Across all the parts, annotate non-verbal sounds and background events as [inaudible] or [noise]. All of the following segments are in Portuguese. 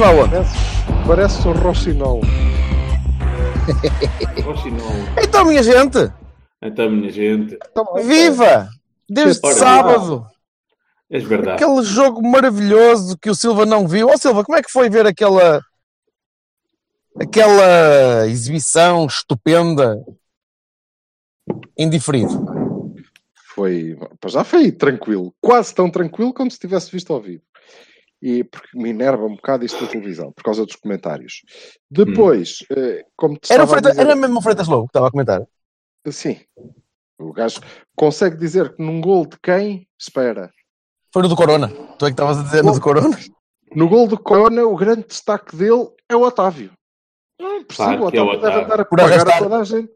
Vamos lá onde? Parece, parece o Rochinol. [laughs] Rochinol. Então, minha gente, Então, minha gente, viva! Desde Ora, sábado, é verdade. aquele jogo maravilhoso que o Silva não viu. Ó Silva, como é que foi ver aquela aquela exibição estupenda indiferido? Foi, já foi tranquilo. Quase tão tranquilo como se tivesse visto ao vivo. E porque me enerva um bocado isto da televisão, por causa dos comentários. Depois, eh, como te Era, a Freitas, dizer- era mesmo o Freitas Lobo que estava a comentar. Sim. O gajo consegue dizer que num gol de quem? Espera. Foi no do Corona. Tu é que estavas a dizer no do Corona? No gol do Corona, o grande destaque dele é o Otávio. Não é possível, Claro o que é o Otávio deve Otávio. andar a Por pagar arrastar. a toda a gente.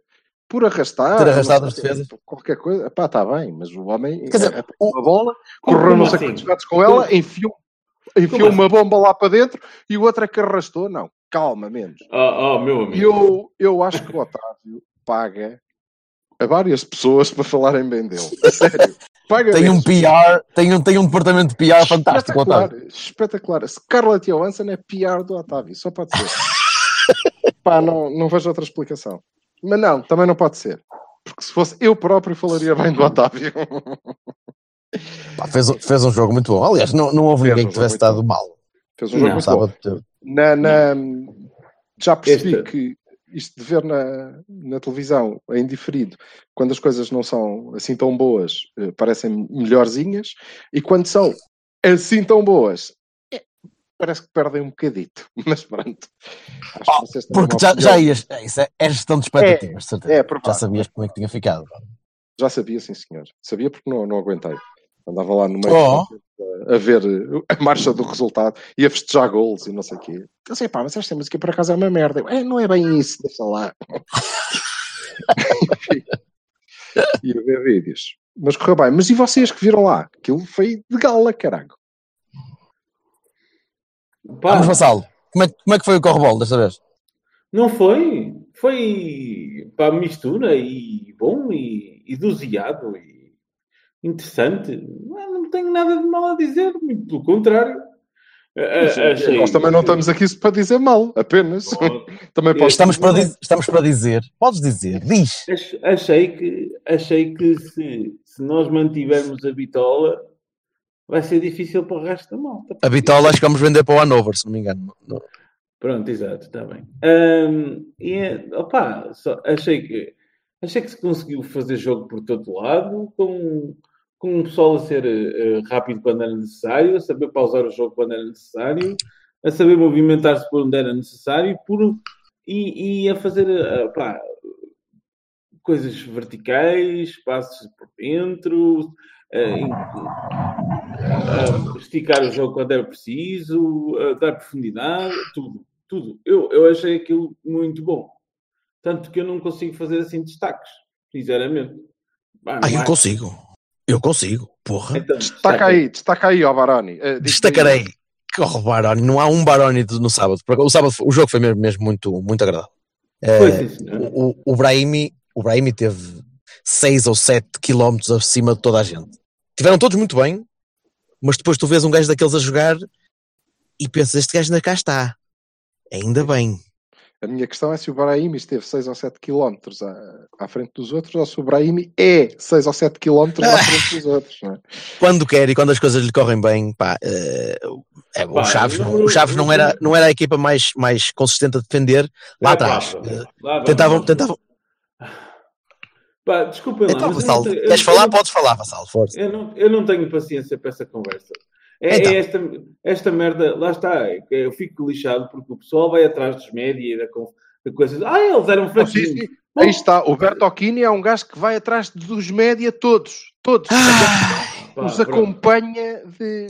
Por arrastar. Ter arrastado as sei, defesas. Qualquer coisa. Pá, está bem, mas o homem Quer dizer, é, o- uma bola, correu não sei assim? quantos metros com ela, enfiou, [laughs] enfiou Como uma bomba lá para dentro e o outro é que arrastou. Não, calma, menos. Oh, oh, meu amigo. Eu, eu acho que o Otávio paga a várias pessoas para falarem bem dele. A sério. Paga Tem um. PR, tem um, tem um departamento de PR fantástico, Espetacular, Otávio. espetacular. Scarlett Johansson é PR do Otávio, só pode ser. [laughs] Pá, não, não vejo outra explicação. Mas não, também não pode ser. Porque se fosse eu próprio falaria bem do Otávio. Pá, fez, fez um jogo muito bom. Aliás, não, não houve Fez ninguém um que tivesse estado mal. Fez um jogo Não, muito bom. Na, na- já percebi Este- que isto de ver na, na televisão em diferido, quando as coisas não são assim tão boas, eh, parecem melhorzinhas, e quando são assim tão boas, é, parece que perdem um bocadito. [laughs] Mas pronto. Acho que vocês têm Porque já, já ias. é Isso é, é gestão de expectativas, de certeza. é já sabias como é que tinha ficado. Já sabia, sim, senhor. Sabia porque não, não aguentei. Andava lá no meio Oh. a, ver eh, a marcha do resultado e a festejar gols e não sei o quê. Eu sei, pá, mas esta música por acaso é uma merda. Eu, É, não é bem isso, deixa lá. [laughs] e a ver vídeos. Mas correu bem. Mas e vocês que viram lá? Aquilo foi de gala, caralho. Pá, Vamos, Vassalo. Como é, que- como é que foi o correbol desta vez? não foi? Foi para mistura e bom e, e doseado e interessante. Não, não tenho nada de mal a dizer, muito pelo contrário. A- a- achei- Nós também não estamos aqui para dizer mal, apenas. [laughs] também posso Estamos para, dizer diz- estamos para dizer. Podes dizer. Diz. Ach- Achei que, achei que se, se nós mantivermos a bitola, vai ser difícil para o resto da malta. A Bitola acho que vamos vender para o Hanover, se não me engano. No- Pronto, exato, está bem. Ahm, e, é- opá, só- achei que achei que se conseguiu fazer jogo por todo lado, com, com o pessoal a ser eh, rápido quando era necessário, a saber pausar o jogo quando era necessário, a saber movimentar-se por onde era necessário por, e, e a fazer eh, opá, coisas verticais, passos por dentro, a esticar o jogo quando era preciso, dar profundidade, tudo, tudo. Eu, eu achei aquilo muito bom. Tanto que eu não consigo fazer assim destaques, sinceramente. Ah, eu é? consigo. Eu consigo. Porra. Então, Destaca aí, destaca aí, ó Baroni. Diz Destacarei. Corre Baroni. Não há um Baroni no sábado. O sábado o jogo foi mesmo, mesmo muito, muito agradável. Foi, sim, senhor. o, o, o, Brahimi, o Brahimi teve 6 ou 7 quilómetros acima de toda a gente. Tiveram todos muito bem, mas depois tu vês um gajo daqueles a jogar e pensas, este gajo ainda cá está. Ainda bem. A minha questão é se o Brahimi esteve 6 ou 7 km à, à frente dos outros ou se o Brahimi é 6 ou 7 km à frente dos outros. Não é? [laughs] Quando quer e quando as coisas lhe correm bem, pá, eh, é, o Pá, Chaves, eu- não, o Chaves não, era, não era a equipa mais, mais consistente a defender lá É, atrás. pá, Eh, lá vamos. tentavam, tentavam. Pá, desculpem lá, Então, Vassal, tenho- queres falar? eu não- Podes falar, Vassal, força. Eu não, eu não tenho paciência para essa conversa. É, Então. é esta, esta merda, lá está, é eu fico lixado porque o pessoal vai atrás dos média e da, coisa. Ah, eles eram Oh, fraquinhos. sim. Aí está, o Bertocchini é um gajo que vai atrás dos média todos. Todos. Ah, pá, Os pronto. acompanha de.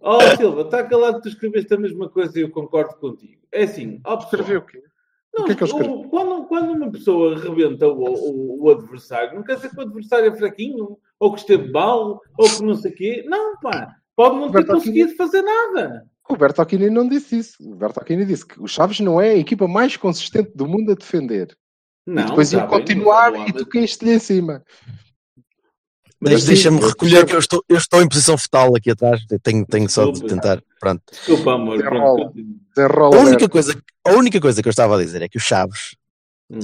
Oh, [laughs] Silva, está calado que tu escreveste a mesma coisa e eu concordo contigo. É assim, ó, o quê? Não, O que é que eu escrevi? quando, quando uma pessoa rebenta o, o- o adversário, não quer dizer que o adversário é fraquinho, ou que esteve mal, ou que não sei o quê. Não, pá. Pode não ter conseguido fazer nada. O Bertolini não disse isso. O Bertolini disse que o Chaves não é a equipa mais consistente do mundo a defender. Não, e depois tá ia bem, continuar mas- e tu caíste-lhe em cima. Mas Mas deixa-me recolher que eu estou, eu estou em posição fetal aqui atrás. Tenho, tenho só de tentar. Pronto. Desculpa, amor. Pronto. Desenrola A única, coisa, a única coisa que eu estava a dizer é que o Chaves.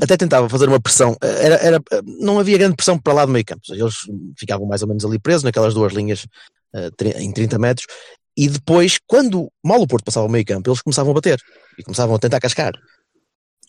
Até tentava fazer uma pressão. Era, era, não havia grande pressão para lá do meio campo. Eles ficavam mais ou menos ali presos naquelas duas linhas eh, em 30 metros. E depois, quando mal o Porto passava o meio campo, eles começavam a bater e começavam a tentar cascar.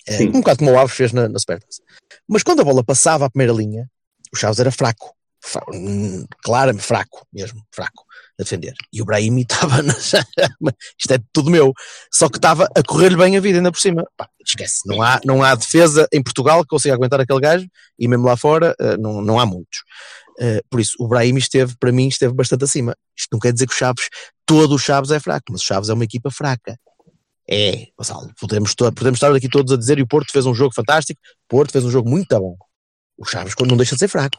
Eh, Sim. um bocado como o Alves fez na, na Supertaça. Mas quando a bola passava à primeira linha, o Chaves era fraco. Fra- hum, claramente fraco, mesmo, fraco a defender. E o Brahimi [laughs] estava na... Isto é tudo meu. Só que estava a correr-lhe bem a vida ainda por cima. Pá, esquece, não há, não há defesa em Portugal que consiga aguentar aquele gajo e mesmo lá fora eh, não, não há muitos. Eh, por isso, o Brahimi esteve, para mim, esteve bastante acima. Isto não quer dizer que o Chaves, todo o Chaves é fraco, mas o Chaves é uma equipa fraca. É, Gonçalo, podemos, podemos estar aqui todos a dizer e o Porto fez um jogo fantástico, o Porto fez um jogo muito bom. O Chaves não deixa de ser fraco.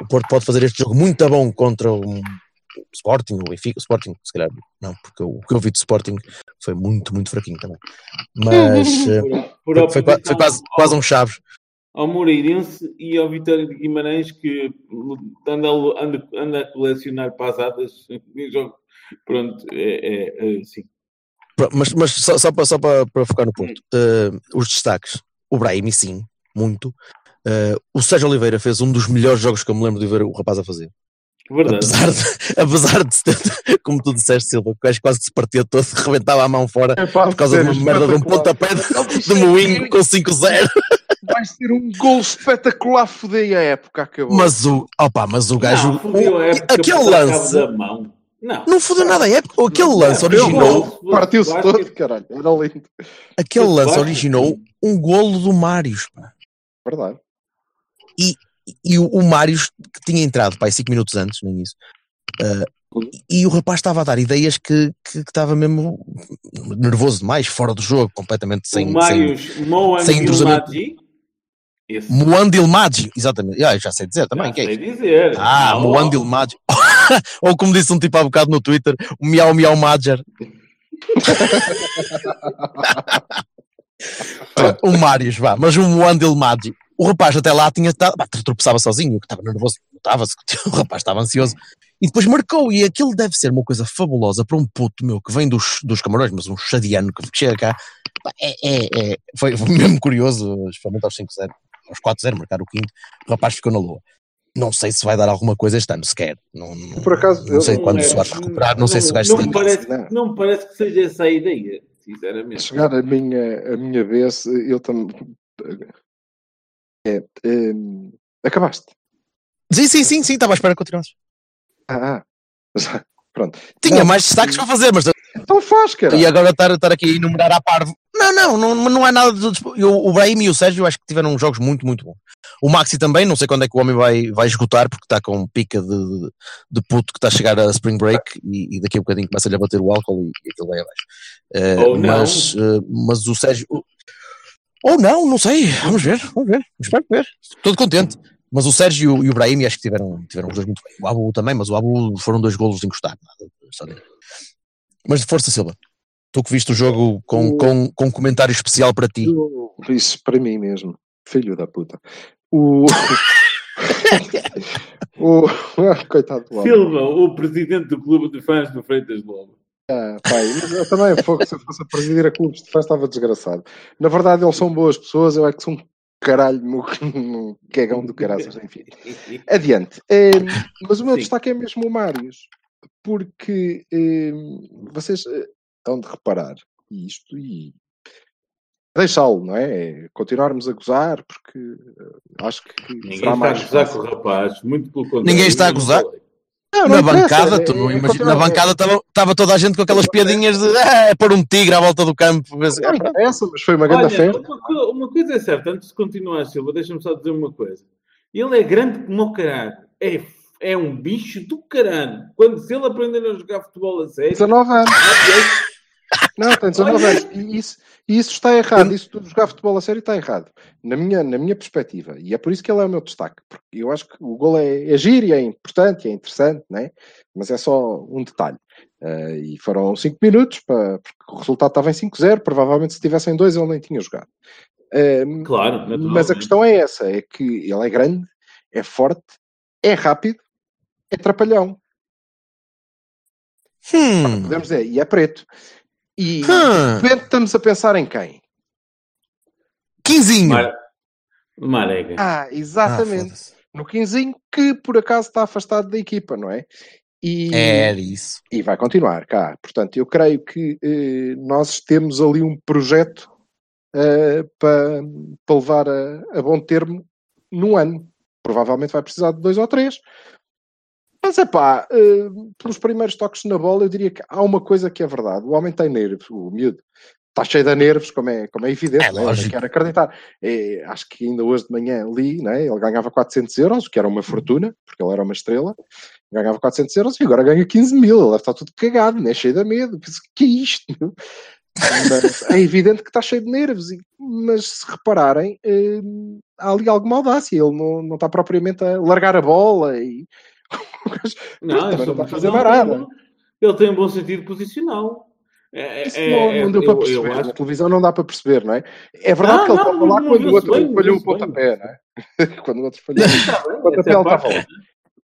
O Porto pode fazer este jogo muito bom contra um Sporting, o Benfica, o Sporting, se calhar, não, porque o que eu vi do Sporting foi muito, muito fraquinho também. Mas [laughs] eh, Por, por foi, foi quase, ao- quase um Chaves. ao Moreirense e ao Vitória de Guimarães que anda, a- anda, anda a colecionar pasadas em jogo. Pronto, é, é, é assim. Mas, mas só, só, para, só para, para focar no Porto, eh, os destaques. O Brahimi, sim, muito. Eh, o Sérgio Oliveira fez um dos melhores jogos que eu me lembro de ver o rapaz a fazer. Verdade. Apesar de, [laughs] apesar de, como tu disseste, Silva, que o gajo quase que se partia todo, [laughs] rebentava a mão fora por causa de uma merda de um pontapé de, de moinho com 5-0. Vai ser um gol espetacular, fodei a época, acabou. Mas o, opa, mas o gajo, não, o- época aquele lance. Não. não fodeu nada a época, aquele Não, lance originou. Partiu-se todo, caralho. Era lindo. aquele lance originou um golo do Mários, pá. Verdade. e o, o Mários, que tinha entrado pá, 5 minutos antes, nem isso, ah, e o rapaz estava a dar ideias que, que, estava mesmo nervoso demais, fora do jogo, completamente sem. o sem Marius Moan sem. Gilmadi. Esse Moandil Maggi, exatamente, ah, já sei dizer também, já que é sei isso? dizer. Ah, Não, Moandil Maggi. [laughs] Ou como disse um tipo há bocado no Twitter, o Miau Miau Madger. [laughs] O Marius, vá, mas o Moandil Maggi. O rapaz até lá tinha estado, tropeçava sozinho, que estava nervoso, notava-se que [laughs] o rapaz estava ansioso. E depois marcou, e aquilo deve ser uma coisa fabulosa para um puto meu que vem dos, dos Camarões, mas um chadiano que chega cá. É, é, é, foi, [laughs] mesmo curioso, especialmente aos 5-0, aos 4-0, marcar o quinto. O rapaz ficou na lua. Não sei se vai dar alguma coisa este ano, sequer. Não, não, Por acaso, não sei eu- quando é, se vai recuperar, não, sei se o gajo não parece, Não. não me parece que seja essa a ideia, sinceramente. chegar a minha, a minha vez, eu também. É, hum, acabaste. Sim, sim, sim, sim, estava à espera que continuasse. Ah, ah. [laughs] Pronto. Tinha Não, mais destaques para fazer, mas Então faz, cara. e agora estar, estar aqui a enumerar à parvo. Não, não, não, não é nada despo- eu, O Brahim e o Sérgio acho que tiveram jogos muito, muito bons. O Maxi também, não sei quando é que o homem vai, vai esgotar, porque está com pica de, de, de puto que está a chegar a Spring Break e, e daqui a um bocadinho começa-lhe a bater o álcool e, e aquilo vai abaixo. Ou não. mas, eh, mas o Sérgio. Ou não, não sei. Vamos ver, vamos ver. Espero ver. Estou contente. Mas o Sérgio e o Brahim acho que tiveram, tiveram os dois muito bem. O Abu também, mas o Abu foram dois golos de encostar. Nada. Mas de força, Silva. Tu que viste o jogo com, com, com um comentário especial para ti. Eu- Isso para mim mesmo. Filho da puta. O. [laughs] [laughs] o... [laughs] Coitado do homem. Silva, o presidente do clube de fãs do Freitas Lobo. Ah, pai, eu também, fogo, se eu fosse a presidir a clubes de fãs, estava desgraçado. Na verdade, eles são boas pessoas, eu é que sou um caralho no, no [laughs] cagão do caraças, enfim. Adiante. Eh, mas o meu Sim. destaque é mesmo o Marius, porque eh, vocês eh, hão de reparar isto e deixá-lo, não é? É Continuarmos a gozar, porque eh, acho que Ninguém será está mais a gozar com o rapaz, muito pelo contrário. Ninguém está a gozar? Não, na não bancada, é- tu não é imaginas, na bancada estava toda a gente com aquelas piadinhas de ah, é pôr um tigre à volta do campo. Se- Não interessa, mas foi uma grande Olha, festa. uma, uma coisa é certa, antes de continuar, Silva, deixa-me só dizer uma coisa. Ele é grande como o caralho. É, é um bicho do caralho. Quando se ele aprender a jogar futebol a sério. 19 anos. Não, tem 19 anos. E isso, e isso está errado. Isso de jogar futebol a sério está errado. Na minha, na minha perspectiva. E é por isso que ele é o meu destaque. Porque eu acho que o gol é, é giro e é importante, é interessante, né? mas é só um detalhe. Uh, e foram 5 minutos, para, porque o resultado estava em 5-0. Provavelmente se tivessem dois ele nem tinha jogado. Uh, claro, mas a questão é essa: é que ele é grande, é forte, é rápido, é trapalhão. Hum. Podemos dizer, e é preto. E Hum. de repente estamos a pensar em quem? Quinzinho. Mar... Marega. Ah, Ah, exatamente. foda-se. no quinzinho, que por acaso está afastado da equipa, não é? E, Era isso. e vai continuar cá. Portanto, eu creio que eh, nós temos ali um projeto eh, para, para levar a, a bom termo num ano. Provavelmente vai precisar de dois ou três. Mas é pá, eh, pelos primeiros toques na bola, eu diria que há uma coisa que é verdade. O homem tem nervos, o miúdo. Está cheio de nervos, como é, como é evidente. É né? Eu quero acreditar. É, acho que ainda hoje de manhã li, né? ele ganhava 400 euros, o que era uma fortuna, porque ele era uma estrela. Ganhava 400 euros e agora ganha 15 mil. Ele estar tudo cagado, né? cheio de medo. Penso, que é isto? meu? É evidente que está cheio de nervos. Mas se repararem, eh, há ali alguma audácia. Ele não, não está propriamente a largar a bola e. Não, não está a fazer tem bom- Ele tem um bom sentido posicional. É, Isso é- não, é- não deu eu- para eu perceber. acho- Na televisão não dá para perceber, não é? É verdade Não, que ele não, estava lá não quando o outro bem, falhou o pontapé, não é? [laughs] quando o outro falhou. Bem, Pontapé ele estava lá.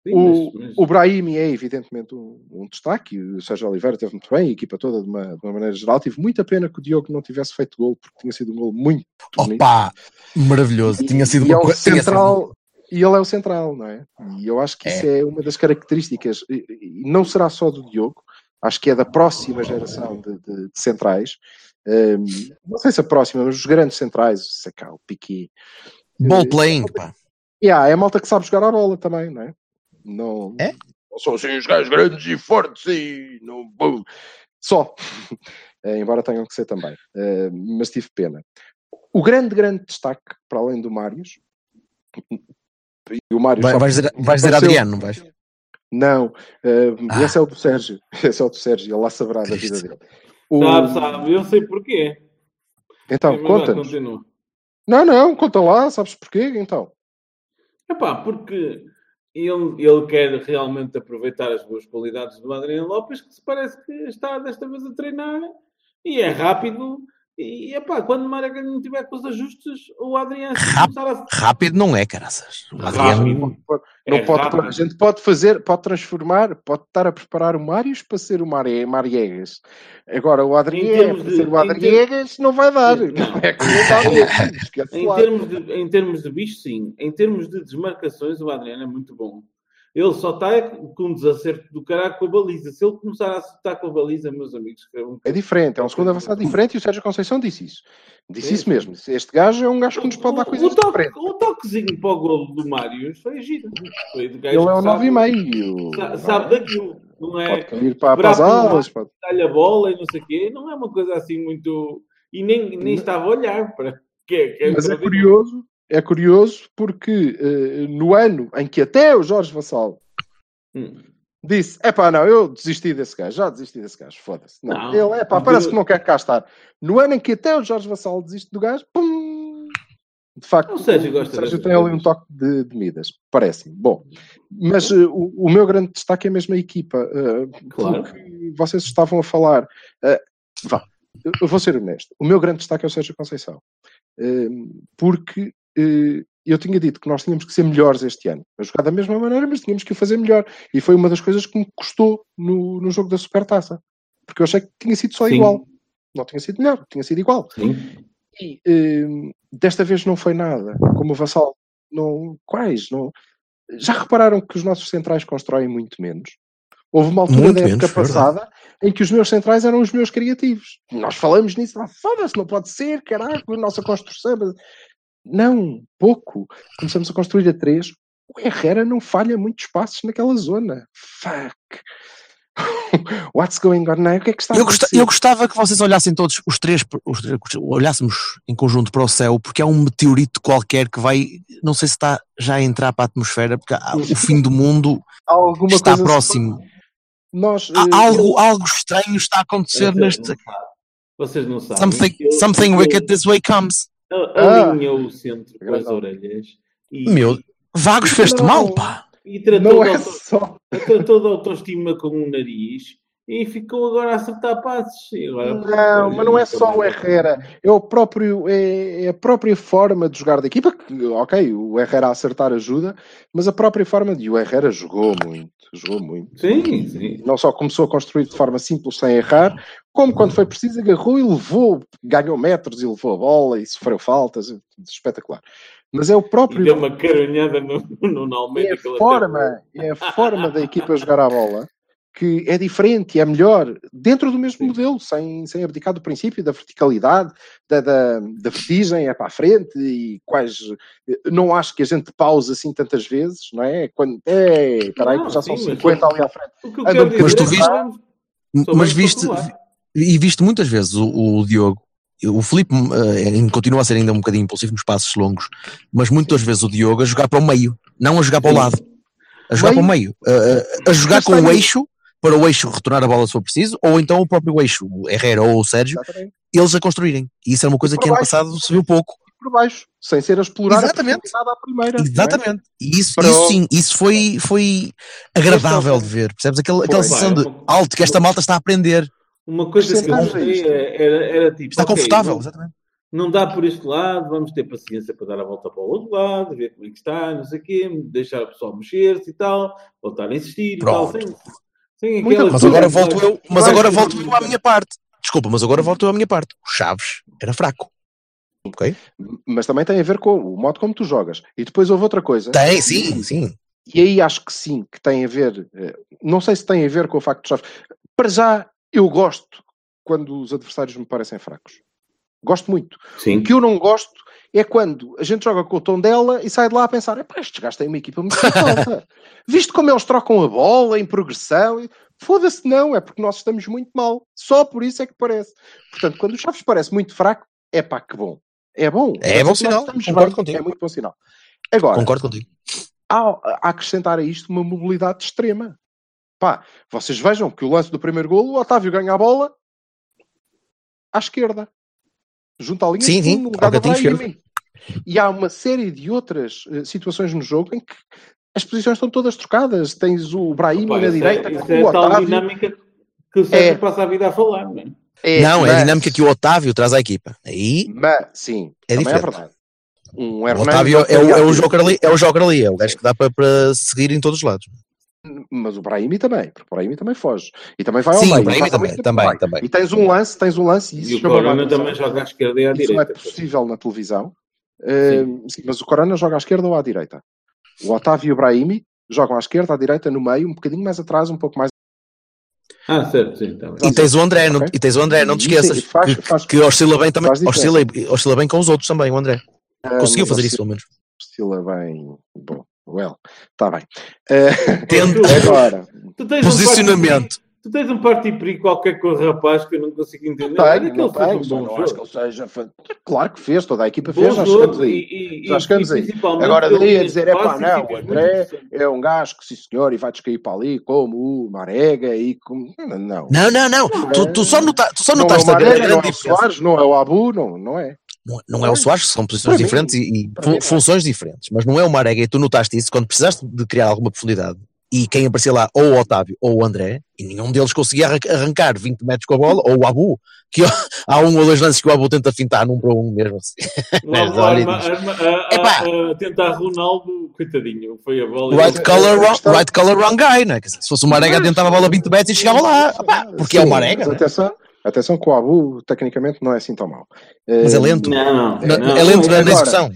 Sim, O, mas- mas- o Brahimi é evidentemente um, um destaque, e o Sérgio Oliveira teve muito bem, a equipa toda de uma, de uma maneira geral. Tive muita pena que o Diogo não tivesse feito gol, porque tinha sido um gol muito bonito. Opa, maravilhoso. Tinha sido e é uma o tinha sido- central, e ele é o central, não é? E eu acho que isso é uma das características, e, não será só do Diogo, acho que é da próxima geração de, de- de centrais. Hum, não sei se a próxima, mas os grandes centrais, o Secau, o Piqui, Ball playing, pá. Yeah, é a malta que sabe jogar a bola também, não é? Não, É? não são assim os gajos grandes e fortes e não. bum. Só. [laughs] Eh, embora tenham que ser também. Eh, mas tive pena. O grande, grande destaque, para além do Marius. E o Marius Vai- Vais dizer, vais dizer Adriano, não vais? Não, eh, Ah. esse é o do Sérgio. [laughs] Esse é o do Sérgio, ele lá saberá da vida dele. O- Sabe, sabe, eu sei porquê. Então, Mas continua. Não, não, conta lá, sabes porquê? Então. Epá, porque ele, ele quer realmente aproveitar as boas qualidades do Adriano Lopes, que se parece que está desta vez a treinar e é rápido. E epá, quando o Maracanã não tiver com os ajustes, o Adriano Rápido. a. Rápido não é, caraças. O Adriano. Rápido. Não É pode, rápido. a gente pode fazer, pode transformar, pode estar a preparar o Marius para ser o Mari- Mariegas. Agora o Adriegas, termos para de- ser o Adriegas, não vai dar. Não. É dá. [laughs] Esquece Em termos, de, em termos de bicho, sim. Em termos de desmarcações, o Adriano é muito bom. Ele só está com um desacerto do caralho com a baliza. Se ele começar a acertar com a baliza, meus amigos, que é um- É diferente, é um segundo avançado diferente e o Sérgio Conceição disse isso. Disse Sim. isso mesmo. Este gajo é um gajo que nos pode dar coisas o, toque, diferentes. o toquezinho para o golo do Mário foi giro. Foi do gajo Ele é que o sabe- 9,5. sa- Sabe daquilo. Não é Pode cair para, para as um alas. Pode... dar-lhe a bola e não sei o quê. Não é uma coisa assim muito. E nem, nem estava a olhar para. Que, é- que Mas é curioso, é curioso porque eh, no ano em que até o Jorge Vassal Hum. disse: é pá, não, eu desisti desse gajo, já desisti desse gajo, foda-se. Não, Não, ele, é pá, parece que não quer cá estar. No ano em que até o Jorge Vassal desiste do gajo, pum! De facto, O Sérgio gosta Sérgio dessas tem ali um toque de, de Midas, parece-me. Bom, mas eh, o, o meu grande destaque é mesmo a equipa. eh, Claro. porque vocês estavam a falar. eh, vá, eu- vou ser honesto. O meu grande destaque é o Sérgio Conceição. Porque eu tinha dito que nós tínhamos que ser melhores este ano. A jogar da mesma maneira, mas tínhamos que o fazer melhor. E foi uma das coisas que me custou no, no jogo da Supertaça. Porque eu achei que tinha sido só Sim. igual. Não tinha sido melhor, tinha sido igual. Sim. E eh, desta vez não foi nada. Como o Vassal, não, quais? Não, já repararam que os nossos centrais constroem muito menos? Houve uma altura Muito da época menos, verdade. passada em que os meus centrais eram os meus criativos. Nós falamos nisso, ah, foda-se, não pode ser, caralho, a nossa construção. Não, pouco. Começamos a construir a três. O Herrera não falha muitos passos naquela zona. Fuck. [laughs] what's going on now? O que é que está Eu, eu gostava que vocês olhassem todos, os três, os três, olhássemos em conjunto para o céu, porque há um meteorito qualquer que vai, não sei se está já a entrar para a atmosfera, porque há- o [laughs] fim do mundo está coisa próximo. Nós, Há eh, algo, algo estranho está a acontecer Vocês neste. Vocês não sabem. Something, something wicked this way comes. Ah. Alinhou o centro com as orelhas e, Meu, Vagos fez-te mal, pá. e tratou, não de é auto- só. tratou de autoestima com o nariz e ficou agora a acertar passes. Agora, Não, mas não é só o Herrera, é, o próprio, é, é a própria forma de jogar da equipa. que, Ok, o Herrera a acertar ajuda, mas a própria forma de. O Herrera jogou muito, jogou muito. Sim, sim. Não só começou a construir de forma simples, sem errar, como quando foi preciso, agarrou e levou, ganhou metros e levou a bola e sofreu faltas. Espetacular. Mas é o E próprio. deu uma caronhada no, no Almeida. é a forma, é a forma da equipa jogar a bola que é diferente, é melhor, dentro do mesmo Sim. modelo, sem, sem abdicar do princípio, da verticalidade, da, da, da vertigem, é para a frente e quais. Não acho que a gente pause assim tantas vezes, não é? Quando. É, espera aí, Não, que já são sim, mas- 50 ali à frente. O que eu quero mas dizer tu é que viste- vamos- Mas viste. E viste muitas vezes o, o Diogo, o Filipe eh, ainda continua a ser ainda um bocadinho impulsivo nos passos longos, mas muitas vezes o Diogo a jogar para o meio, não a jogar para o lado, a jogar Meio? para o meio, eh, a jogar com o eixo, para o eixo retornar a bola se for preciso, ou então o próprio eixo, o Herrera ou o Sérgio, eles a construírem. E isso é uma coisa que ano baixo. passado se viu pouco. Por baixo, sem ser a explorar Exatamente. a à primeira. é? Exatamente. E isso, Para isso o- sim, isso foi, foi agradável de ver. Percebes? Aquela, aquela sensação de é alto que esta malta está a aprender. Uma coisa que eu gostei é- era, era tipo. Está ok, confortável, não- exatamente. não dá por este lado, vamos ter paciência para dar a volta para o outro lado, ver como é que está, não sei o quê, deixar o pessoal mexer-se e tal, voltar a insistir e Pronto. tal, sem, sem aquela Mas agora volto eu, mas agora volto eu à minha parte. Desculpa, mas agora volto eu à minha parte. O Chaves era fraco. Ok? Mas também tem a ver com o modo como tu jogas. E depois houve outra coisa. Tem, sim, sim. E aí acho que sim, que tem a ver. eh, Não sei se tem a ver com o facto de Chaves. Para já, eu gosto quando os adversários me parecem fracos. Gosto muito. Sim. O que eu não gosto é quando a gente joga com o tom dela e sai de lá a pensar: epá, estes gajos têm uma equipa muito falta. [laughs] Visto como eles trocam a bola em progressão, foda-se, não, é porque nós estamos muito mal. Só por isso é que parece. Portanto, quando o Chaves parece muito fraco, é pá, que bom. É bom. É bom sinal. Concordo bem, contigo. É muito bom sinal. Agora, Concordo contigo. há a acrescentar a isto uma mobilidade extrema. Pá, vocês vejam que o lance do primeiro golo, o Otávio ganha a bola à esquerda, junto à linha Sim, sim, no lugar Brahimi. E há uma série de outras eh, situações no jogo em que as posições estão todas trocadas. Tens o Brahimi Opa, na isso direita, é, é o a tal Otávio. dinâmica que o Sérgio É. passa a vida a falar, não é? É, não, é a mas- dinâmica que o Otávio traz à equipa. Aí Mas, sim, É é diferente. verdade. Um o Otávio é o, é o joker ali, é o joker ali, é o gajo que dá para, para seguir em todos os lados. Mas o Brahimi também, porque o Brahimi também foge. E também vai ao Sim, meio. o Brahimi também, também, também. E tens um lance, tens um lance, e isso E o Corona também joga à esquerda e à Isso é direita. possível na televisão. Uh, sim, mas o Corona joga à esquerda ou à direita? O Otávio e o Brahimi jogam à esquerda, à direita, no meio, um bocadinho mais atrás, um pouco mais. Ah, certo, sim. Tá. E tens o André, não, e tens o André, não te Sim, esqueças. faz- que, faz- que oscila bem também, oscila, oscila bem com os outros também, o André. Ah, Conseguiu fazer oscila- isso, pelo menos. Oscila bem. Bom, well, está bem. Uh, Tenta. [laughs] agora, Tu tens um Posicionamento. parti- Tu tens um qualquer com o rapaz que eu não consigo entender. tenho, que não tenho, um bom não acho que ele seja. Claro que fez, toda a equipa Bom fez, já chegamos aí. Já e- chegamos e aí. Agora daí a dizer, é pá, não, o André é um gajo que, sim senhor, e vai descair para ali, como o Marega e como. Não, não. Não, não, não. Tu, tu só, é notaste o a grande, Marega, não grande é o diferença. Soares, não é o Abu, não, não é. Não, não é o Soares, são posições Para mim- diferentes e, e mim não. funções diferentes, mas não é o Marega. E tu notaste isso quando precisaste de criar alguma profundidade. E quem aparecia lá, ou o Otávio ou o André, e nenhum deles conseguia arran- arrancar 20 metros com a bola, ou o Abu, que [laughs] há um ou dois lances que o Abu tenta fintar num para um mesmo assim. Lá, [laughs] olha arma- arma- a- a- Epá. a tentar Ronaldo, coitadinho, foi a bola. Right é- color, é wrong, right color, wrong guy, né? Se fosse o Marega, tentava a bola 20 metros e chegava lá. Opá, porque é o Marega. mas né? atenção, atenção que o Abu, tecnicamente, não é assim tão mau. Mas é Eh, lento. Não, não, é lento na, execução.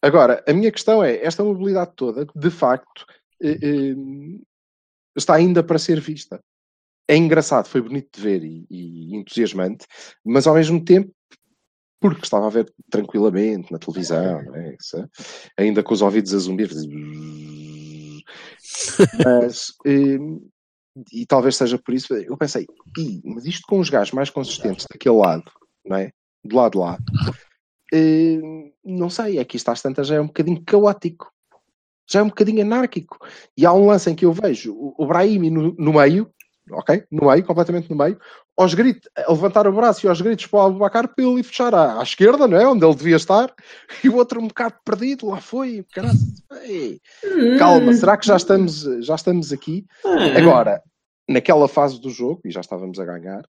Agora, a minha questão é, esta mobilidade toda, de facto, eh, eh, está ainda para ser vista. É engraçado, foi bonito de ver e, e entusiasmante, mas ao mesmo tempo, porque estava a ver tranquilamente na televisão, não é? Isso, ainda com os ouvidos a zumbir, [laughs] mas eh, e talvez seja por isso, eu pensei, "Ih, mas isto com os gajos mais consistentes daquele lado, não é? Do lado lá, eh, não sei, é que isto às tantas já é um bocadinho caótico, já é um bocadinho anárquico. E há um lance em que eu vejo o, o Brahimi no, no meio, ok? No meio, completamente no meio, aos gritos, a levantar o braço e aos gritos para o Abubacar para ele fechar à, à esquerda, não é? Onde ele devia estar, e o outro um bocado perdido, lá foi, caralho, ei, calma, será que já estamos, já estamos aqui? Ah, Agora, naquela fase do jogo, e já estávamos a ganhar,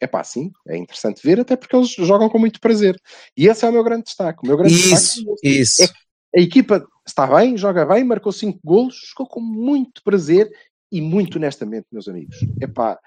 é pá, sim, é interessante ver, até porque eles jogam com muito prazer. E esse é o meu grande destaque. O meu grande Isso, destaque isso. É- a equipa está bem, joga bem, marcou 5 golos, jogou com muito prazer e muito honestamente, meus amigos. Epá,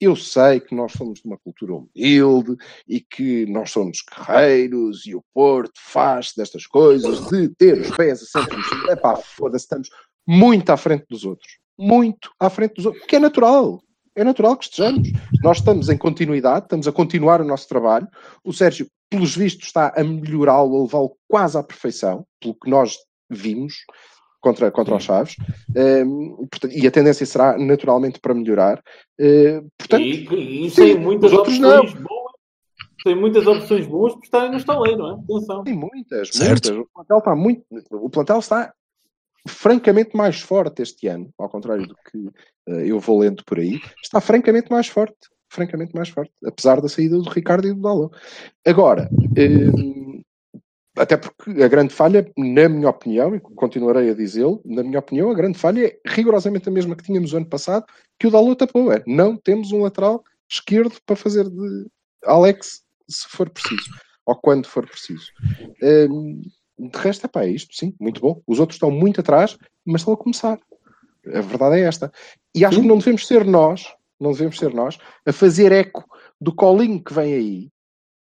eu sei que nós somos de uma cultura humilde e que nós somos guerreiros e o Porto faz destas coisas de ter os pés no chão. Epá, foda-se, estamos muito à frente dos outros. Muito à frente dos outros. Porque é natural. É natural que estejamos. Nós estamos em continuidade, estamos a continuar o nosso trabalho. O Sérgio, pelos vistos, está a melhorá-lo, a levá-lo quase à perfeição, pelo que nós vimos contra, contra os Chaves. Ehm, portanto, e a tendência será naturalmente para melhorar. Eh, portanto, e, e sim, tem muitas os outros opções boas. Tem muitas opções boas por estarem no estaleiro, não é? Atenção. Tem muitas, Certo. muitas. O plantel está muito. O plantel está francamente mais forte este ano, ao contrário do que eh, eu vou lendo por aí, está francamente mais forte. Francamente mais forte, apesar da saída do Ricardo e do Dalot. Agora, eh, até porque a grande falha, na minha opinião, e continuarei a dizê-lo, na minha opinião, a grande falha é rigorosamente a mesma que tínhamos o ano passado, que o Dalot tapou. É, não temos um lateral esquerdo para fazer de Alex se for preciso, ou quando for preciso. Hum, de resto, epá, é isto, sim, muito bom. Os outros estão muito atrás, mas estão a começar. A verdade é esta. E acho Sim. que não devemos ser nós, não devemos ser nós, a fazer eco do colinho que vem aí,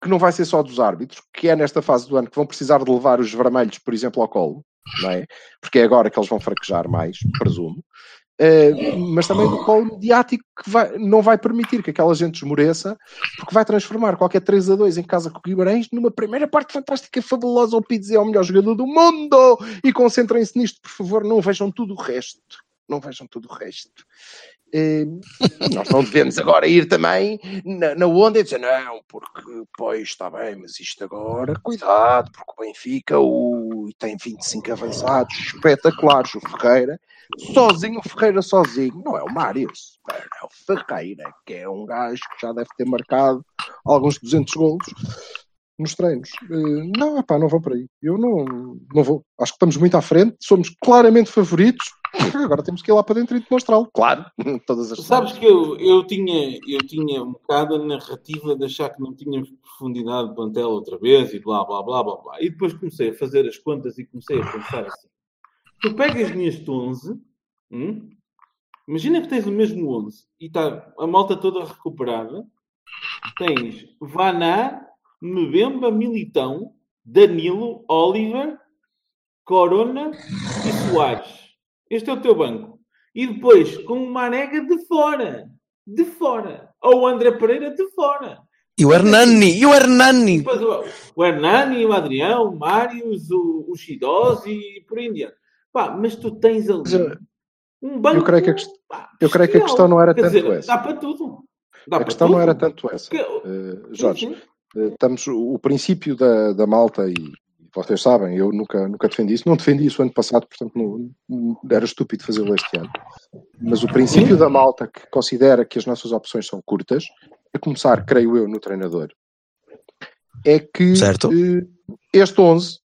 que não vai ser só dos árbitros, que é nesta fase do ano que vão precisar de levar os vermelhos, por exemplo, ao colo, não é? Porque é agora que eles vão fraquejar mais, presumo. Uh, mas também do colo mediático que vai- não vai permitir que aquela gente esmoreça, porque vai transformar qualquer 3 a 2 em casa com o Guimarães numa primeira parte fantástica, fabulosa. O Pizzi é o melhor jogador do mundo e concentrem-se nisto, por favor. Não vejam tudo o resto. Não vejam tudo o resto. Uh, nós não devemos agora ir também na, na onda e dizer não, porque pois está bem, mas isto agora, cuidado, porque o Benfica ui, tem 25 avançados espetaculares. O Ferreira sozinho, o Ferreira sozinho, não é o Mário, é o Ferreira, que é um gajo que já deve ter marcado alguns 200 golos nos treinos. Eh, Não, pá, não vou por aí. Eu não, não vou. Acho que estamos muito à frente, somos claramente favoritos. [laughs] Agora temos que ir lá para dentro e demonstrá-lo. Claro, [laughs] todas as Sabes que eu, eu, tinha, eu tinha um bocado a narrativa de achar que não tínhamos profundidade de plantel outra vez e blá blá blá blá blá. E depois comecei a fazer as contas e comecei a pensar assim. Tu pegas neste 11, hum? imagina que tens o mesmo 11 e está a malta toda recuperada. Tens Vaná, Mbemba, Militão, Danilo, Oliver, Corona e Soares. Este é o teu banco. E depois com o Marega de fora. De fora. Ou o André Pereira de fora. E o Hernani, e o Hernani. depois o, o Hernani, o Adrião, o Marius, o, o e por aí em diante. Pá, mas tu tens ali um banco. eu creio que a quest- pá, eu creio que a questão não era Quer tanto dizer, essa. Dá para tudo. Dá A para questão tudo. não era tanto essa. Que- Eh, Jorge, Sim, sim. Estamos o princípio da, da malta e vocês sabem, eu nunca, nunca defendi isso, não defendi isso ano passado, portanto não, não- era estúpido fazê-lo este ano. Mas o princípio da malta que considera que as nossas opções são curtas, a começar, creio eu, no treinador, é que Certo. eh, este 11,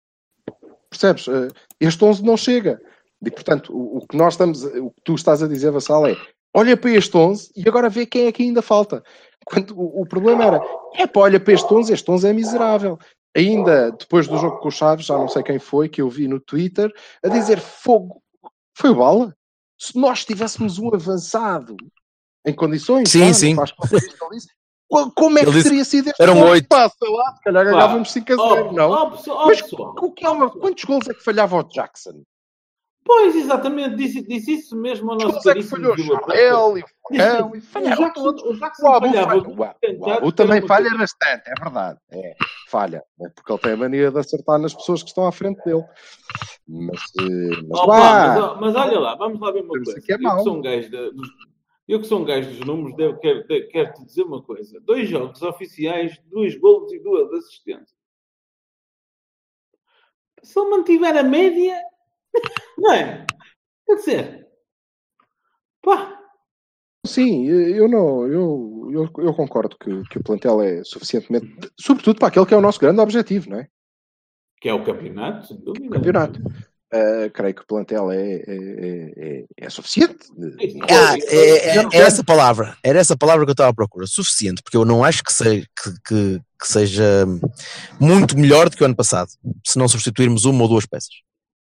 percebes? Eh, este 11 não chega. E portanto, o, o que nós estamos, o que tu estás a dizer, Vassal, é olha para este 11 e agora vê quem é que ainda falta. Quando o, o problema era, é pá, olha para este 11, este 11 é miserável. Ainda depois do jogo com o Chaves, já não sei quem foi, que eu vi no Twitter, a dizer fogo, foi o Bala. Se nós tivéssemos um avançado em condições, Sim, não sim. faz conta disto, ele disse, "Qu- como é que disse, teria sido este eram jogo? oito. Pá, sei lá, se calhar ganhávamos 5 a 0, Oh, não? oh, pessoal, oh, Mas o que é uma- quantos gols é que falhava o Jackson? Pois, exatamente, disse, disse isso mesmo ao nosso é que caríssimo falhou o Vila Franca. Charel e o Facão e O falharam Jackson, todos. o Jackson O Abu, falhava o o Abu que também falha coisa- bastante, é verdade. É, falha, é porque ele tem a mania de acertar nas pessoas que estão à frente dele. Mas, eh, mas Opa, mas, mas olha lá, vamos lá ver uma coisa. aqui é eu que sou um gajo dos, Eu que sou um gajo dos números, devo, quero, de- quero te dizer uma coisa. Dois jogos oficiais, dois golos e duas assistências. Se ele mantiver a média, não é? Quer dizer, pá, Sim, eu não, eu, eu, eu concordo que, que o plantel é suficientemente, sobretudo para aquele que é o nosso grande objetivo, não é? que é o campeonato, sem dúvida. O campeonato. Uh, creio que o plantel é, é, é, é suficiente. Ah, é, é- é essa palavra, era essa palavra que eu estava à procura, suficiente, porque eu não acho que, se- que- que- que seja muito melhor do que o ano passado, se não substituirmos uma ou duas peças.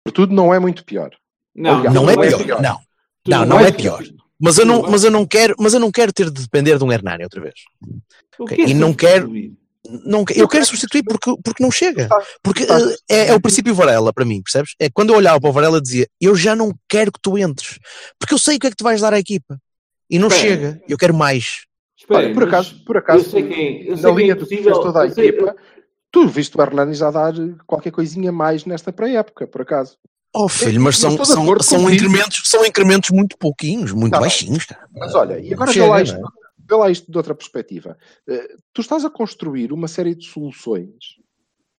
Sobretudo não é muito pior. Não, Aliás, Não não é é pior, pior. não. Não, não é pior. Mas eu não, é. mas eu não quero, mas eu não quero ter de depender de um Hernani outra vez. O que é E não quero-? Não, eu quero substituir porque, porque não chega. Porque eh, é, é o princípio Varela para mim, percebes? É quando eu olhava para o Varela dizia eu já não quero que tu entres, porque eu sei o que é que tu vais dar à equipa. E não Espera. chega, eu quero mais. Espera, Olha, por acaso, por acaso, eu sei quem, eu na sei quem é linha do que possível, fez toda a eu sei- equipa, tu viste o Hernani já dar qualquer coisinha mais nesta pré-época, por acaso. Oh filho, mas são, são, são, incrementos, são incrementos muito pouquinhos, muito Tá baixinhos, cara. Mas olha, e agora vê, lá não isto, é? vê lá isto de outra perspectiva. Eh, tu estás a construir uma série de soluções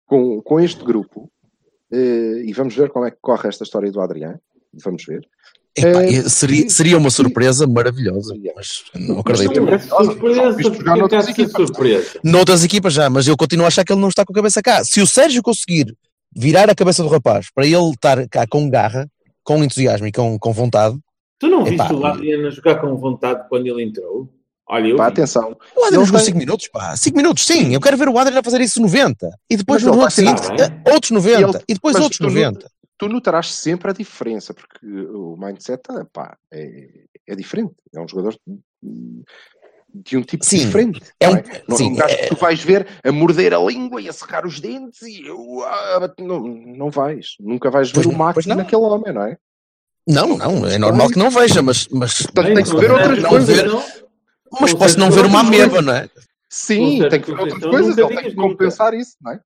com, com este grupo, eh, e vamos ver como é que corre esta história do Adriano. Vamos ver. Epá, Eh, seria, seria uma surpresa maravilhosa, mas não acredito. é surpresa, é surpresa. Noutras equipas já, mas eu continuo a achar que ele não está com a cabeça cá. Se o Sérgio conseguir virar a cabeça do rapaz para ele estar cá com garra, com entusiasmo e com, com vontade, Tu não Epá, viste o Adriano jogar com vontade quando ele entrou? Olha, eu Pá, atenção. o Adriano jogou tem- 5 minutos, pá. 5 minutos, sim. Eu quero ver o Adriano a fazer isso 90. E depois Mas no vai seguinte, eh, outros 90. Ele- e depois mas outros tu não- 90. Tu notarás sempre a diferença, porque o mindset pá, é, é diferente. É um jogador de, um tipo Sim, diferente. é não um- é? Não, sim, um gajo é- que tu vais ver a morder a língua e a secar os dentes e eu, ah, não, não vais. Nunca vais ver Pois o não, máximo pois não. naquele homem, não é? Não, não, é normal que não veja, mas, mas, Portanto, tem que ver outras certeza, coisas. ver- não- mas posso não ver uma outras ameba, não é? Sim, tem que ver outras coisas. Ele tem que nunca. compensar isso, não é?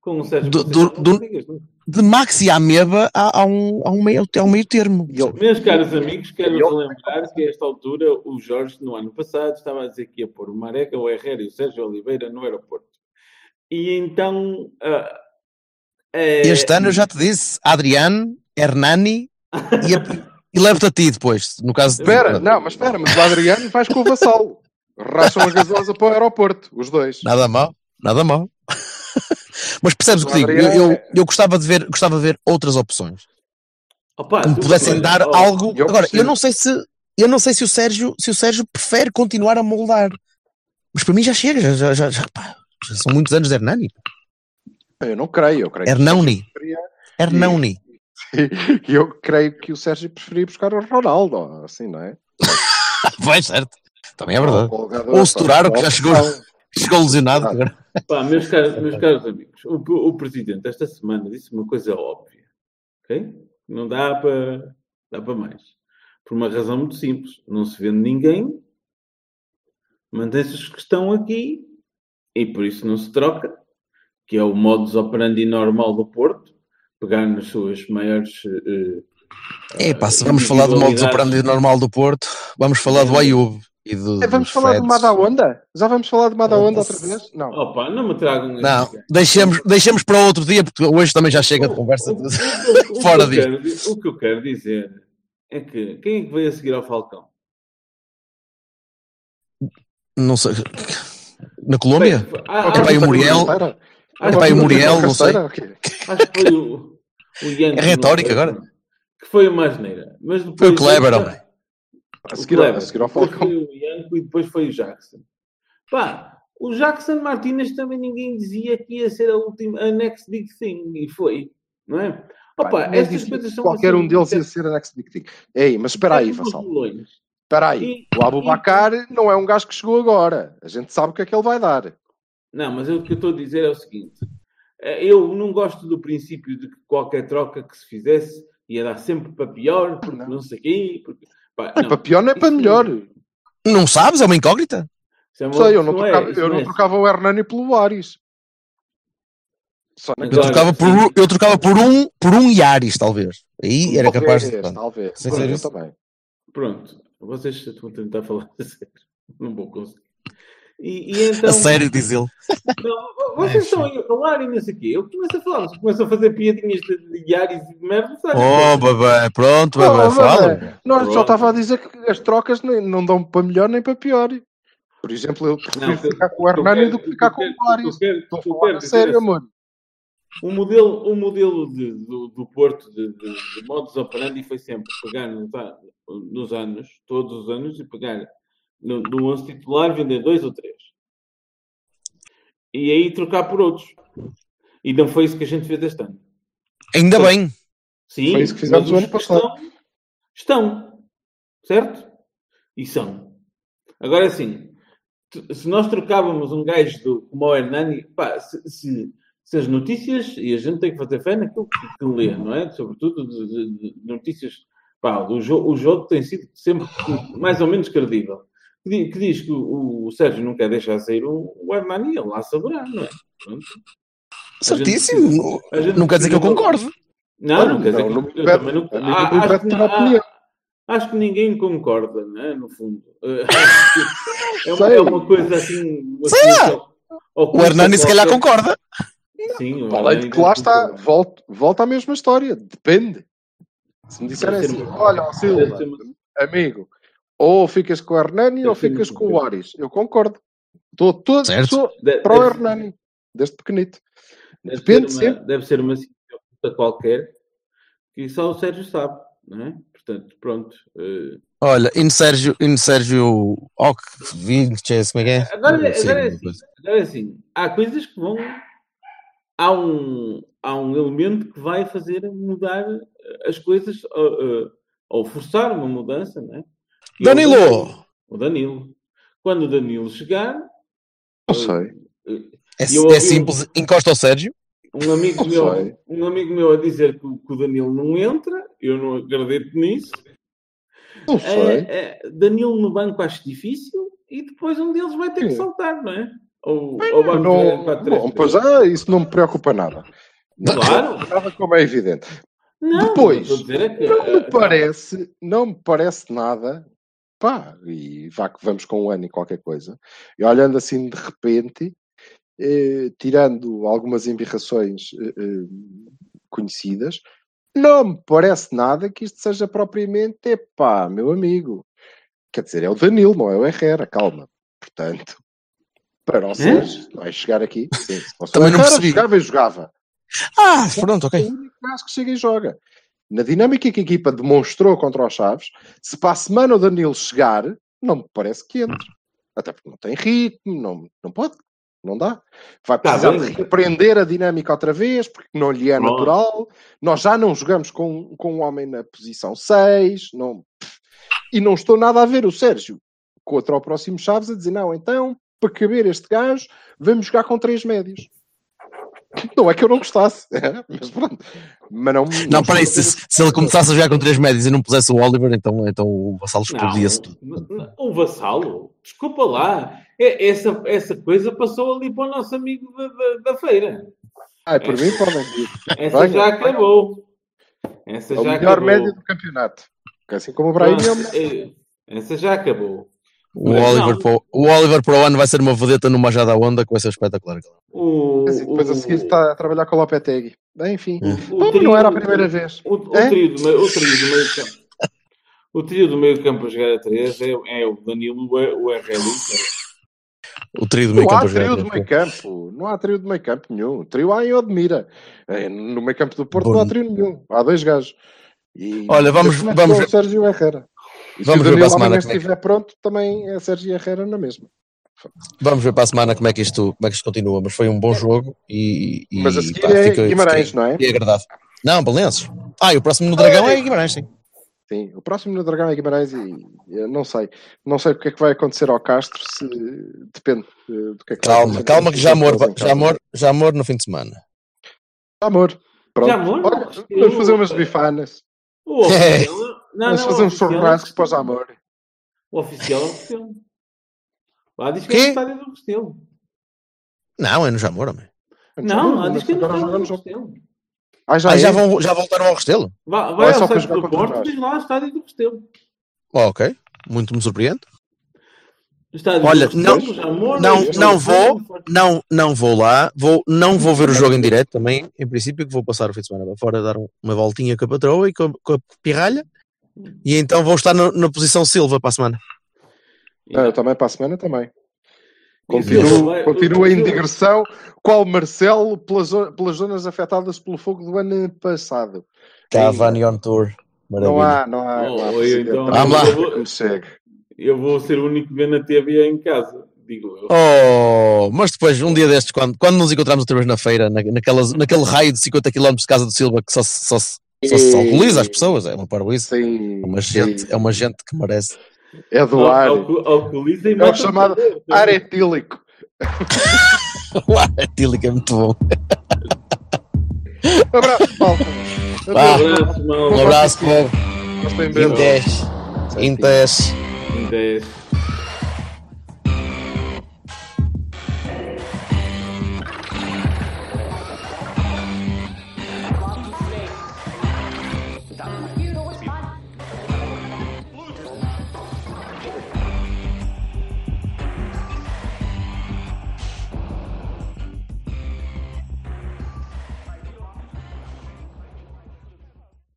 Com o Sérgio Do- do- não do-. De Maxi à ameba há, há um, há, um meio, há um meio termo. E Meus caros amigos, quero Eu- lembrar que a esta altura o Jorge, no ano passado, estava a dizer que ia pôr o Mareca, o Herrera e o Sérgio Oliveira no aeroporto. E então. é- Este ano eu já te disse, Adriano, Hernani e, a- e levo-te a ti depois, no caso de... Espera, não, mas espera, mas o Adriano vais com o Vassalo. Racham a gasosa para o aeroporto, os dois. Nada mal, nada mal. Mas percebes o que digo? Eu, eu, é- eu gostava, de ver, gostava de ver outras opções. Opa, Que me pudessem dar oh, algo. eu Agora, eu não sei se eu não sei se o Sérgio, se o Sérgio prefere continuar a moldar. Mas para mim já chega, já, já, já, já, pá, já são muitos anos de Hernani. Eu não creio, eu creio. Hernani. Hernani. [laughs] E eu creio que o Sérgio preferia buscar o Ronaldo, assim, não é? [laughs] Vai, certo. Também é verdade. Ou o Sturaro, que já chegou. Chegou lesionado. Agora. Pá, meus caros, [laughs] meus caros amigos, o, o Presidente esta semana disse uma coisa óbvia. Ok? Não dá para dá para mais. Por uma razão muito simples. Não se vende ninguém, mantém-se os que estão aqui e por isso não se troca, que é o modus operandi normal do Porto, pegar nas suas maiores. eh, É pá, se vamos falar do modo individualidades. operandi normal do Porto, vamos falar do Ayub e do. É, vamos do falar de Feds. Madaonda? Já vamos falar de Madaonda outra Nossa. vez? Não. Opa, não me tragam Não, deixemos, deixemos para outro dia, porque hoje também já chega de conversa. O- o- o- o [laughs] Fora que eu quero di- O que eu quero dizer é que quem é que veio a seguir ao Falcão? Não sei. Na Colômbia? Bem, ah, É e o Muriel? É e o Muriel, não sei. Acho que foi o, o Yankee. É retórica agora. Que foi uma asneira. Mas depois, Foi o Kleber, homem. A seguir, a seguir ao Falcão. foi o Yankee e depois foi o Jackson. Pá, o Jackson Martinez também ninguém dizia que ia ser a última, a next big thing. E foi. Não é? Opa, nem estas coisas são Qualquer assim, um deles ia ser a next big thing. Ei, mas espera aí, Vassal. Espera aí. E- O Abubacar não é um gajo que chegou agora. A gente sabe o que é que ele vai dar. Não, mas eu- o que eu estou a dizer é o seguinte: eh, eu não gosto do princípio de que qualquer troca que se fizesse ia dar sempre para pior, porque Não. não, sei quê. Porque, pá, Não é para pior, não é para melhor. Não sabes? É uma incógnita. é uma- Sei, eu não, é- trocava, isso eu não é- trocava o Hernani pelo Ares. Só Mas naquele Eu trocava, por, eu trocava por um por um Yaris, talvez. Aí era capaz de. Talvez. Sem ser eu isso. também. Pronto. Vocês estão a tentar falar a [laughs] sério. Não vou conseguir. E, e então. A sério, diz ele. Não, vocês estão aí a falar e não sei o quê. Eu começo a falar, vocês começam a fazer piadinhas de, diários e de merda, sabe? Oh, bebê, pronto, bebê, Oh, fala. Nós só estava a dizer que as trocas nem- não dão para melhor nem para pior. Por exemplo, eu prefiro Não, ficar com o Hernani do que ficar com o Vários. Estou a falar sério, assim, amor. O modelo, o modelo de- do, do Porto de, de, de modus operandi foi sempre pegar nos, nos anos, todos os anos, e pegar no, no 11 titular, vender dois ou três. E aí trocar por outros. E não foi isso que a gente fez este ano. Ainda bem. Sim, Foi isso que fizemos o ano passado. Estão, estão, certo? E são. Agora sim, se nós trocávamos um gajo do, como o Hernani, pá, se, se- se as notícias, e a gente tem que fazer fé naquilo que, que lê, não é? Sobretudo de, de- de notícias, pá, do jo o jogo tem sido sempre mais ou menos credível. Que, di- que diz que o, o Sérgio não quer deixar sair o, o Hernani, ele lá saberá, não é? Pronto. Certíssimo. A gente Não quer dizer que eu concordo. Não, não quer dizer não, que não eu também não. não Ah, acho, que, ah, acho ninguém concorda, né? No fundo. [laughs] É, uma, é uma coisa assim. Sei lá. O Hernani se calhar concorda. Sim, o Além de que lá está, volta, volta à mesma história. Depende. Se me disserem assim, olha, Silva, amigo, ou ficas com o Hernani ou ficas com o. Aris. Eu concordo. Estou todo para o Hernani, desde pequenito. deve Depende ser uma- sempre. Deve ser uma situação qualquer que só o Sérgio sabe, não é? Portanto, pronto. eh, Olha, in Sérgio, in Sérgio Ock, Vinches, como é que é? Agora, é- Sim, agora é assim, agora é assim, há coisas que vão. Há um, há um elemento que vai fazer mudar as coisas ou, ou forçar uma mudança, não é? É Danilo! O Danilo. Quando o Danilo chegar, Não sei. É, eu é simples, encosta ao Sérgio. um amigo, Não meu, sei. um amigo meu a dizer que, o- que o Danilo não entra, eu não acredito nisso. Não sei. É, é, Danilo no banco acho difícil e depois um deles vai ter que saltar, não é? Ou, ou vai Não, para três. bom, pois ah, isso não me preocupa nada. Claro. Nada como é evidente. Não, Depois, dizer é que, Não me parece, não me parece nada. Pá, e vá que vamos com um ano e qualquer coisa. E olhando assim de repente, eh, tirando algumas embirrações eh, eh, conhecidas, não me parece nada que isto seja propriamente, epá, meu amigo. Quer dizer, é o Danilo, não é o Herrera, calma. Portanto, [laughs] para o Sérgio, vai chegar aqui. Sim, Também não percebi. jogava e jogava. Ah, pronto, ok. É o único caso que chega e joga. Na dinâmica que a equipa demonstrou contra os Chaves, se para a semana o Danilo chegar, não me parece que entre. Até porque não tem ritmo, não, não pode, não dá. Vai Tá precisar de reaprender a dinâmica outra vez, porque não lhe é Pronto. natural. Nós já não jogamos com, com um homem na posição 6. Não... E não estou nada a ver o Sérgio contra o próximo Chaves a dizer, não, então, para caber este gajo, vamos jogar com três médios. Não é que eu não gostasse, mas pronto. Mas não, Não, peraí, estou a se, se ele começasse a jogar com três médios e não pusesse o Oliver, então, então o Vassalo Não, explodia-se tudo. um vassalo, desculpa lá, É- essa, essa coisa passou ali para o nosso amigo da, da, da feira. Ai, por mim podem vir. Essa Venha, já acabou. Essa É o já melhor acabou. médio do campeonato. Assim como o Brahim é o Essa já acabou. O Oliver, não. para o, o Oliver para o ano vai ser uma vedeta numa Jada Onda que vai ser espetacular. O, Assim, depois a o- seguir está a trabalhar com o Lopetegui. Bem, Enfim, o Bom, trio- não era a primeira vez. O, o É? trio do meio, o trio do meio campo. O trio do meio campo a jogar a 3 é, é o Danilo, o, o RL. O trio do meio Não há campo a jogar. trio de meio campo. Não há trio de meio campo nenhum. Trio há em Odmira. É, No meio campo do Porto Bom. não há trio nenhum. Há dois gajos. E Olha, vamos- vamos o Sérgio Herrera. E Vamos se ver o para Danilo a semana amanhã como é que- estiver pronto, também é Sérgio Herrera na mesma. Vamos ver para a semana como é que isto, como é que isto continua, mas foi um bom jogo e, e Mas a seguir pá, é fica- Guimarães, fiquei- não é? fiquei agradado. Não, Belenenses. Ah, e o próximo no Dragão é Guimarães, sim. Sim, o próximo no Dragão é Guimarães e eu não sei. Não sei o que é que vai acontecer ao Castro, se depende eh, do que é que vai Calma, acontecer. calma que já amor, já amor, já amor no fim de semana. Já amor. Pronto. Já amor? Olha, vamos fazer umas bifanas. O [laughs] oficial, não, vamos não, fazer o um é churrasco para Restelo. amor. O oficial é o Restelo. Lá diz que é no estádio do Restelo. Não, é no Jamor, homem. Não, lá diz que é no. Restelo. Ah, já, Ah, é? já, vão, já voltaram ao Restelo? Vai, vai é só ao site do Porto e diz lá estádio do Restelo. Oh, ok. muito me surpreende. Estádio Olha, não- amor, não- Restaurantes, não vou. Não, não vou lá, vou, não vou ver o jogo em direto também. Em princípio, que vou passar o fim de semana para fora, dar um- uma voltinha com a patroa e com, com a pirralha. E então vou estar no- na posição Silva para a semana. Ah, eu também para a semana também. Continuo, continuo em o- digressão. Qual Marcelo pelas, pelas zonas afetadas pelo fogo do ano passado? Cavani on tour. Não Maravilha. há, não há. Oh, não há eu então- Vamos lá. segue. Eu vou ser o único que vê na TV em casa, digo eu. Oh, mas depois, um dia destes, quando, quando nos encontramos outra vez na feira, na, naquelas, naquele raio de 50 km de casa do Silva que só, só, se- só se alcooliza as pessoas, é uma parabolice. Sim, É uma sim. gente, é uma gente que merece. É do ar. Alco- Alcooliza e É o chamado ar etílico. [laughs] O ar etílico é muito bom. Abraço, malta. Um abraço, mal. Um abraço, povo. Gostem bem. Intes. Intes. Intes.